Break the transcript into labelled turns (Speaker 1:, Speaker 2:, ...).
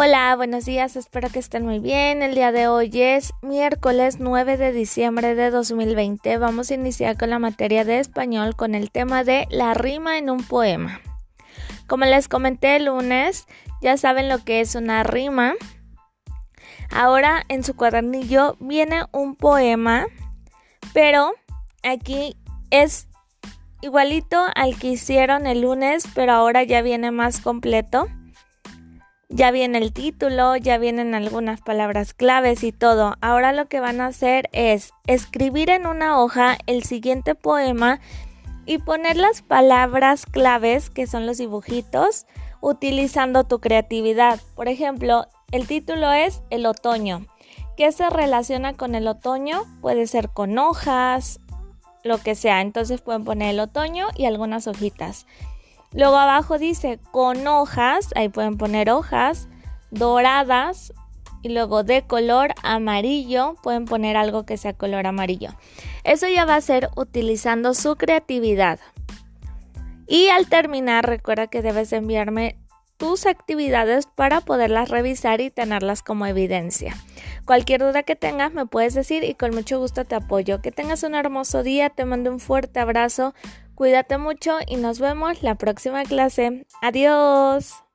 Speaker 1: Hola, buenos días, espero que estén muy bien. El día de hoy es miércoles 9 de diciembre de 2020. Vamos a iniciar con la materia de español con el tema de la rima en un poema. Como les comenté el lunes, ya saben lo que es una rima. Ahora en su cuadernillo viene un poema, pero aquí es igualito al que hicieron el lunes, pero ahora ya viene más completo. Ya viene el título, ya vienen algunas palabras claves y todo. Ahora lo que van a hacer es escribir en una hoja el siguiente poema y poner las palabras claves, que son los dibujitos, utilizando tu creatividad. Por ejemplo, el título es El otoño. ¿Qué se relaciona con el otoño? Puede ser con hojas, lo que sea. Entonces pueden poner el otoño y algunas hojitas. Luego abajo dice con hojas, ahí pueden poner hojas doradas y luego de color amarillo, pueden poner algo que sea color amarillo. Eso ya va a ser utilizando su creatividad. Y al terminar, recuerda que debes enviarme tus actividades para poderlas revisar y tenerlas como evidencia. Cualquier duda que tengas me puedes decir y con mucho gusto te apoyo. Que tengas un hermoso día, te mando un fuerte abrazo, cuídate mucho y nos vemos la próxima clase. Adiós.